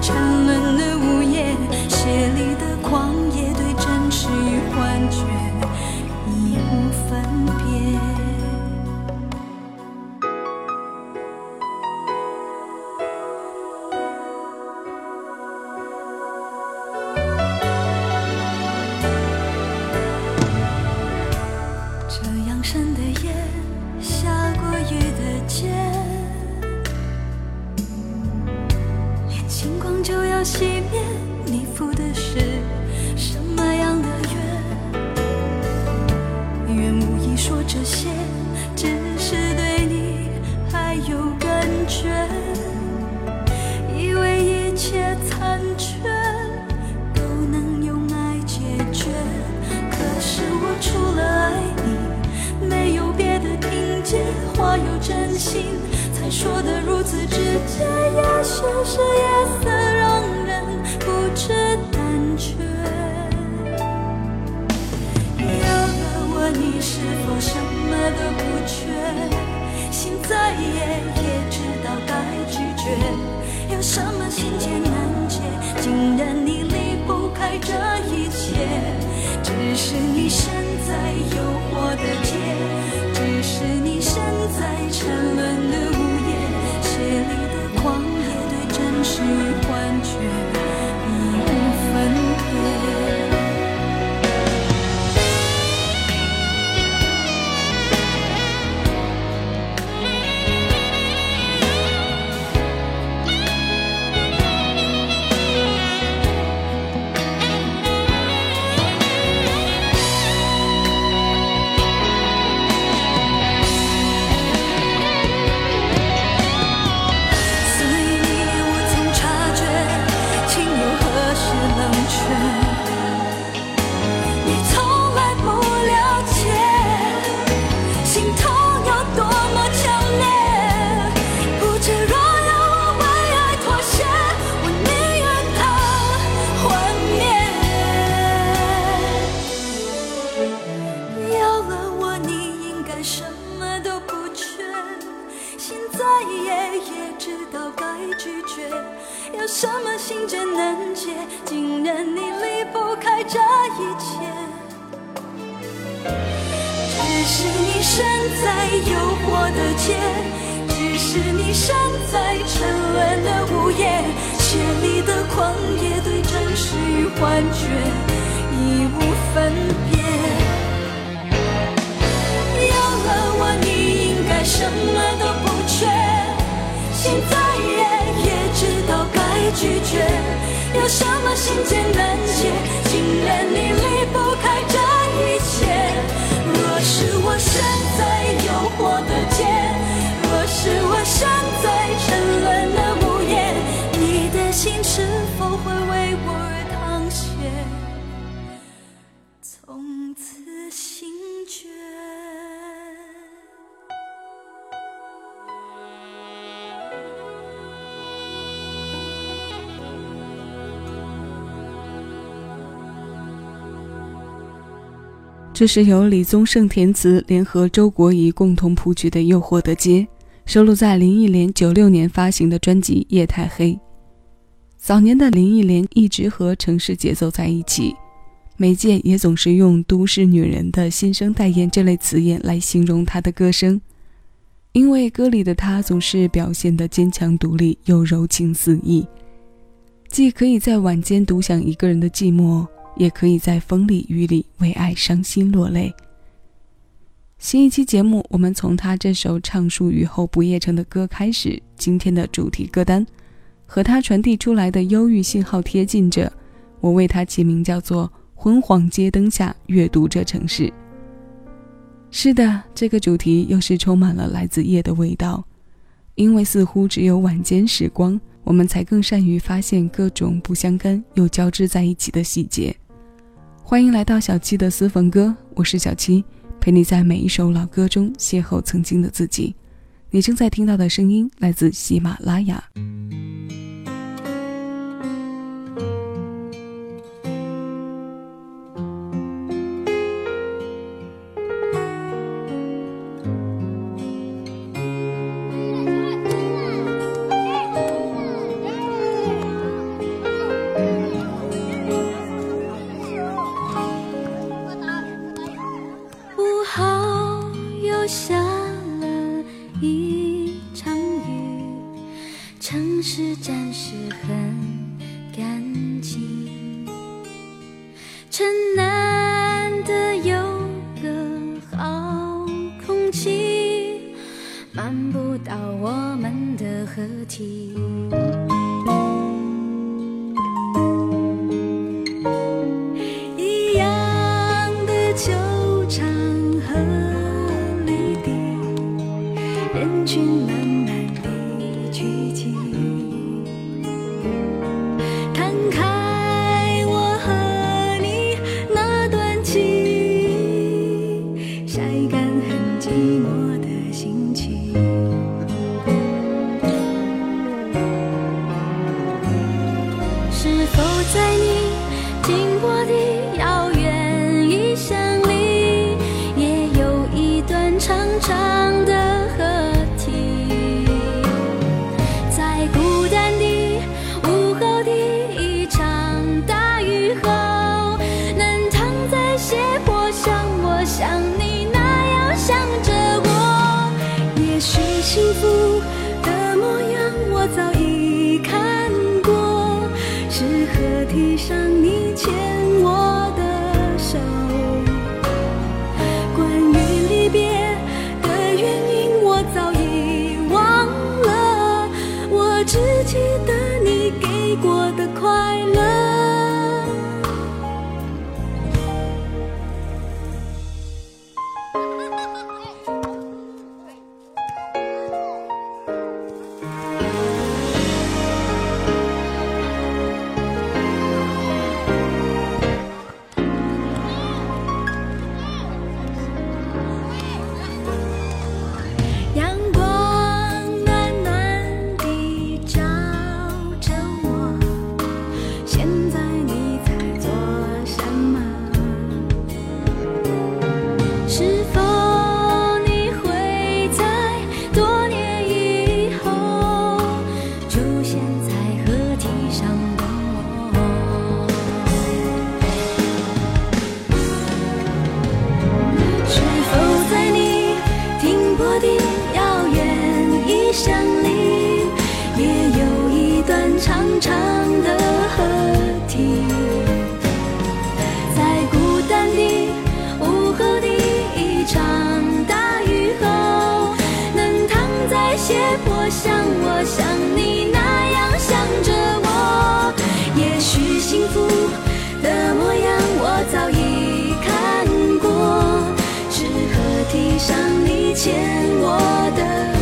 在心，才说的如此直接，也许是夜色让人不知胆怯。有了我，你是否什么都不缺？心再野，也知道该拒绝。有什么心结难解？竟然你离不开这一切。只是你身在诱惑的街，只是你身在沉什么心结难解？竟然你离不开这一切。只是你身在诱惑的街，只是你身在沉沦的午夜，血里的狂野对真实与幻觉已无分别。什么心间难解？竟然你这是由李宗盛填词，联合周国仪共同谱曲的《诱惑的街》，收录在林忆莲九六年发行的专辑《夜太黑》。早年的林忆莲一直和城市节奏在一起，媒介也总是用“都市女人的心声代言”这类词眼来形容她的歌声，因为歌里的她总是表现得坚强独立又柔情似意，既可以在晚间独享一个人的寂寞。也可以在风里雨里为爱伤心落泪。新一期节目，我们从他这首唱述雨后不夜城的歌开始。今天的主题歌单，和他传递出来的忧郁信号贴近着。我为他起名叫做《昏黄街灯下阅读这城市》。是的，这个主题又是充满了来自夜的味道，因为似乎只有晚间时光，我们才更善于发现各种不相干又交织在一起的细节。欢迎来到小七的私房歌，我是小七，陪你在每一首老歌中邂逅曾经的自己。你正在听到的声音来自喜马拉雅。些货，像我像你那样想着我，也许幸福的模样我早已看过，是鹤提上你牵我的。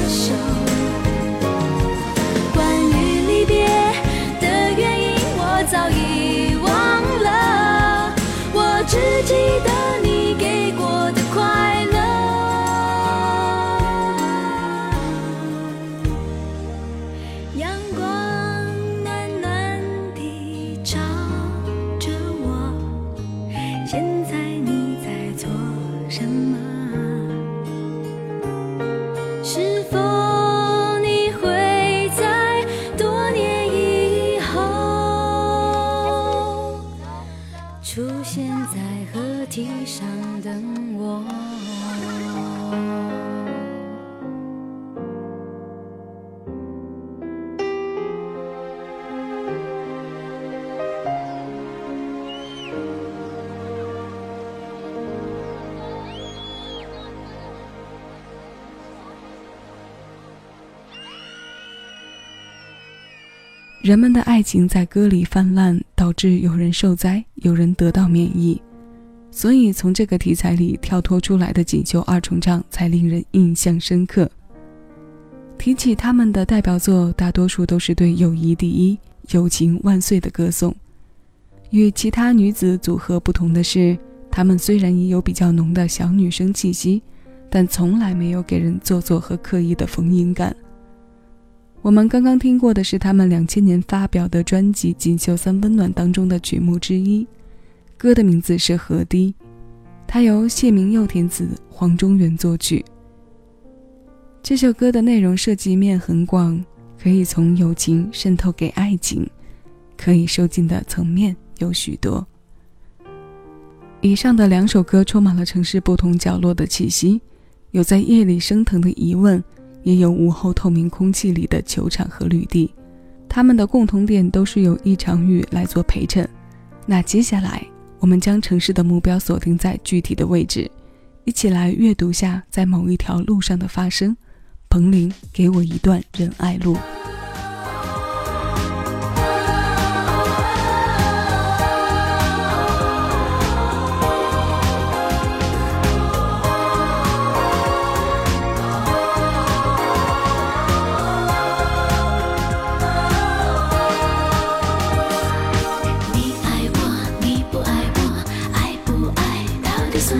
人们的爱情在歌里泛滥，导致有人受灾，有人得到免疫。所以从这个题材里跳脱出来的锦绣二重唱才令人印象深刻。提起他们的代表作，大多数都是对友谊第一、友情万岁的歌颂。与其他女子组合不同的是，她们虽然也有比较浓的小女生气息，但从来没有给人做作和刻意的逢迎感。我们刚刚听过的是他们两千年发表的专辑《锦绣三温暖》当中的曲目之一，歌的名字是《河堤》，它由谢明佑填词，黄中原作曲。这首歌的内容涉及面很广，可以从友情渗透给爱情，可以收进的层面有许多。以上的两首歌充满了城市不同角落的气息，有在夜里升腾的疑问。也有午后透明空气里的球场和绿地，他们的共同点都是有一场雨来做陪衬。那接下来，我们将城市的目标锁定在具体的位置，一起来阅读下在某一条路上的发生。彭林，给我一段仁爱路。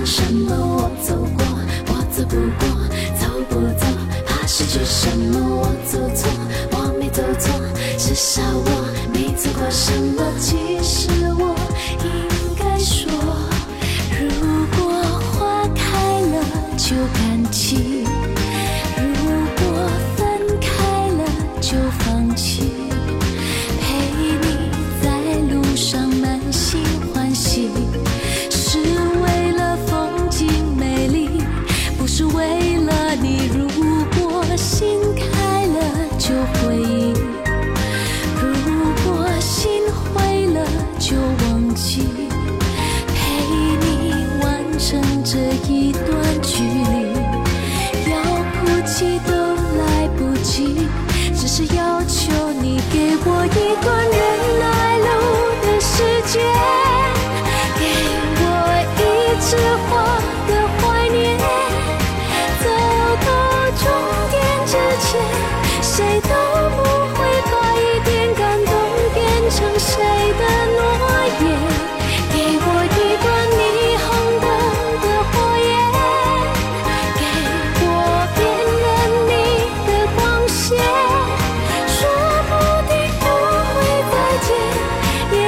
什么我走过，我走不过，走不走，怕失去什么，我走错，我没走错，至少我没错过什么，其实我应该说，如果花开了就感情。成这一段距离，要哭泣都来不及，只是要求你给我一段缘。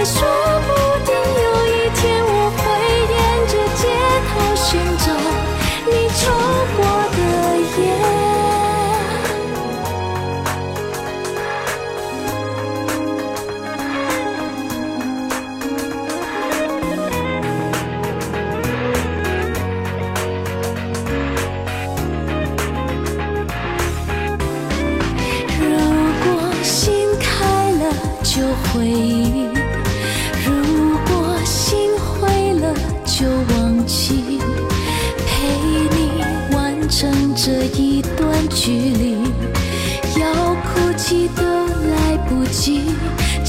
this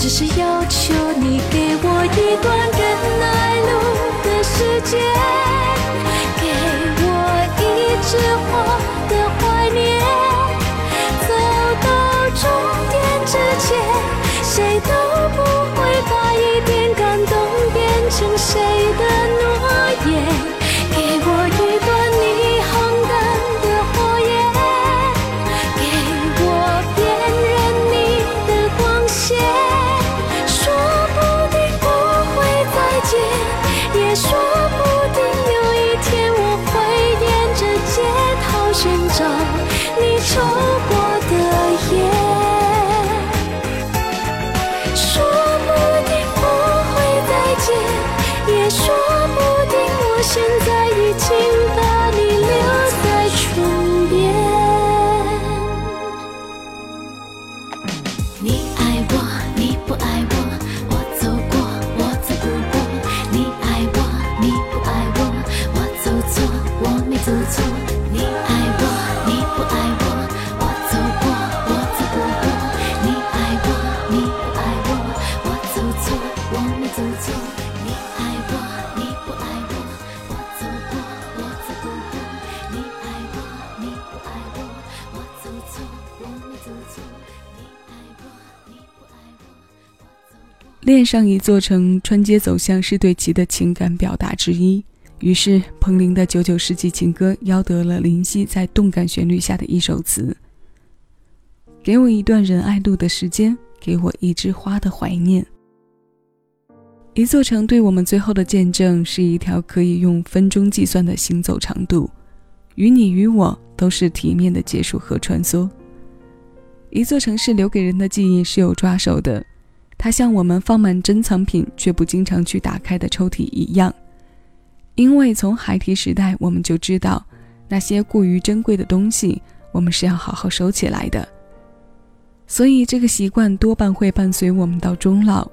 只是要求你给我一段恋上一座城，穿街走巷是对其的情感表达之一。于是，彭羚的九九世纪情歌邀得了林夕在动感旋律下的一首词：“给我一段仁爱路的时间，给我一枝花的怀念。”一座城对我们最后的见证，是一条可以用分钟计算的行走长度，与你与我都是体面的结束和穿梭。一座城市留给人的记忆是有抓手的，它像我们放满珍藏品却不经常去打开的抽屉一样，因为从孩提时代我们就知道，那些过于珍贵的东西，我们是要好好收起来的。所以这个习惯多半会伴随我们到终老。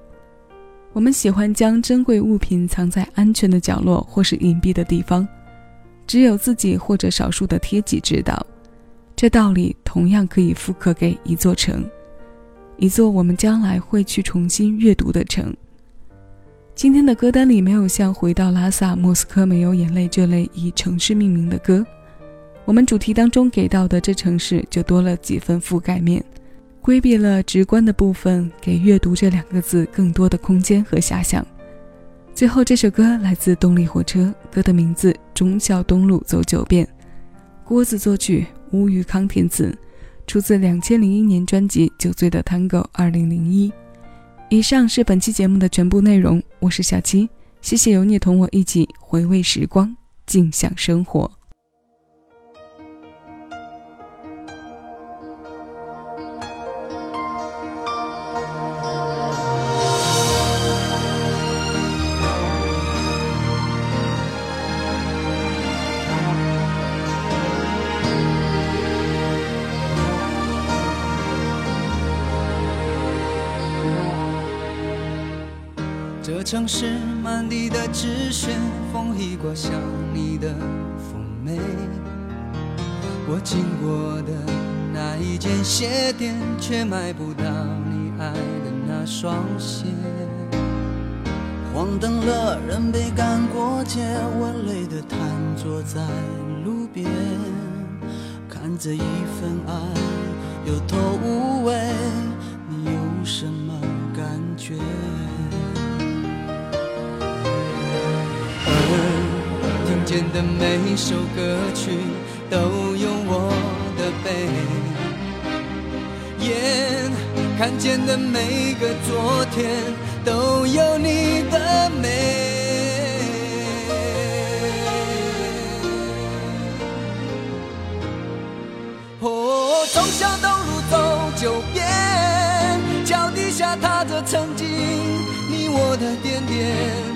我们喜欢将珍贵物品藏在安全的角落或是隐蔽的地方，只有自己或者少数的贴己知道。这道理同样可以复刻给一座城，一座我们将来会去重新阅读的城。今天的歌单里没有像《回到拉萨》《莫斯科没有眼泪》这类以城市命名的歌，我们主题当中给到的这城市就多了几分覆盖面，规避了直观的部分，给阅读这两个字更多的空间和遐想。最后这首歌来自动力火车，歌的名字《忠孝东路走九遍》，郭子作曲，乌玉康填词，出自两千零一年专辑《酒醉的 Tango》二零零一。以上是本期节目的全部内容，我是小七，谢谢有你同我一起回味时光，尽享生活。城市满地的纸屑，风一刮像你的妩媚。我经过的那一间鞋店，却买不到你爱的那双鞋。黄灯了，人被赶过街，我累得瘫坐在路边，看着一份爱有头无尾，你有什么感觉？间的每首歌曲都有我的悲，眼看见的每个昨天都有你的美。哦，忠孝东路走九遍，脚底下踏着曾经你我的点点。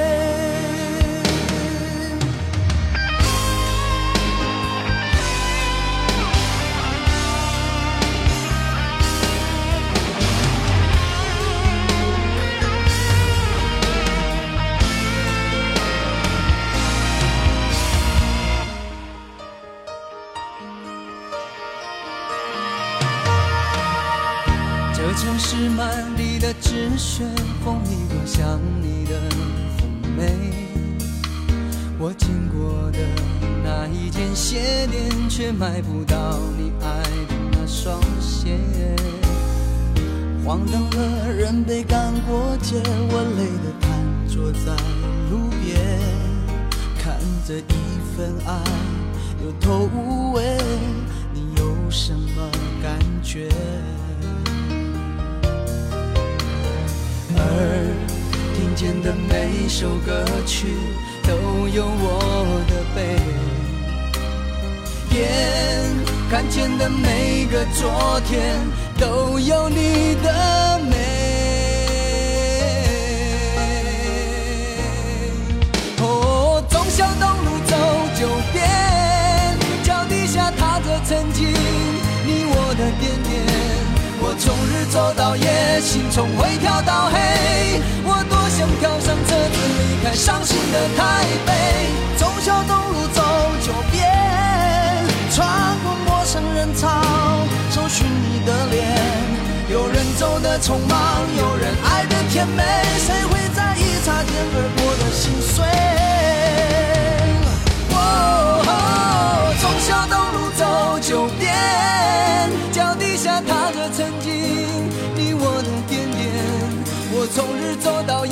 每首歌曲都有我的悲，眼看见的每个昨天都有你的美。哦，忠孝东路走九遍，脚底下踏着曾经你我的点点。我从日走到夜，心从灰跳到黑。我多想跳上车子离开伤心的台北。忠孝东路走九遍，穿过陌生人潮，搜寻你的脸。有人走的匆忙，有人爱的甜美，谁会在意擦肩而过的心碎？哦，忠孝东路走九遍，脚底下踏着曾经你我的点点。我从日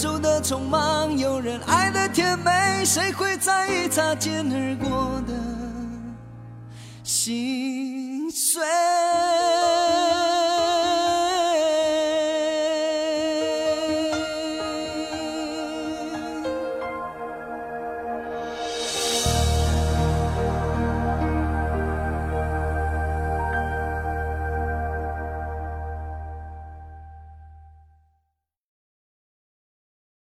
走的匆忙，有人爱的甜美，谁会在意擦肩而过的心碎？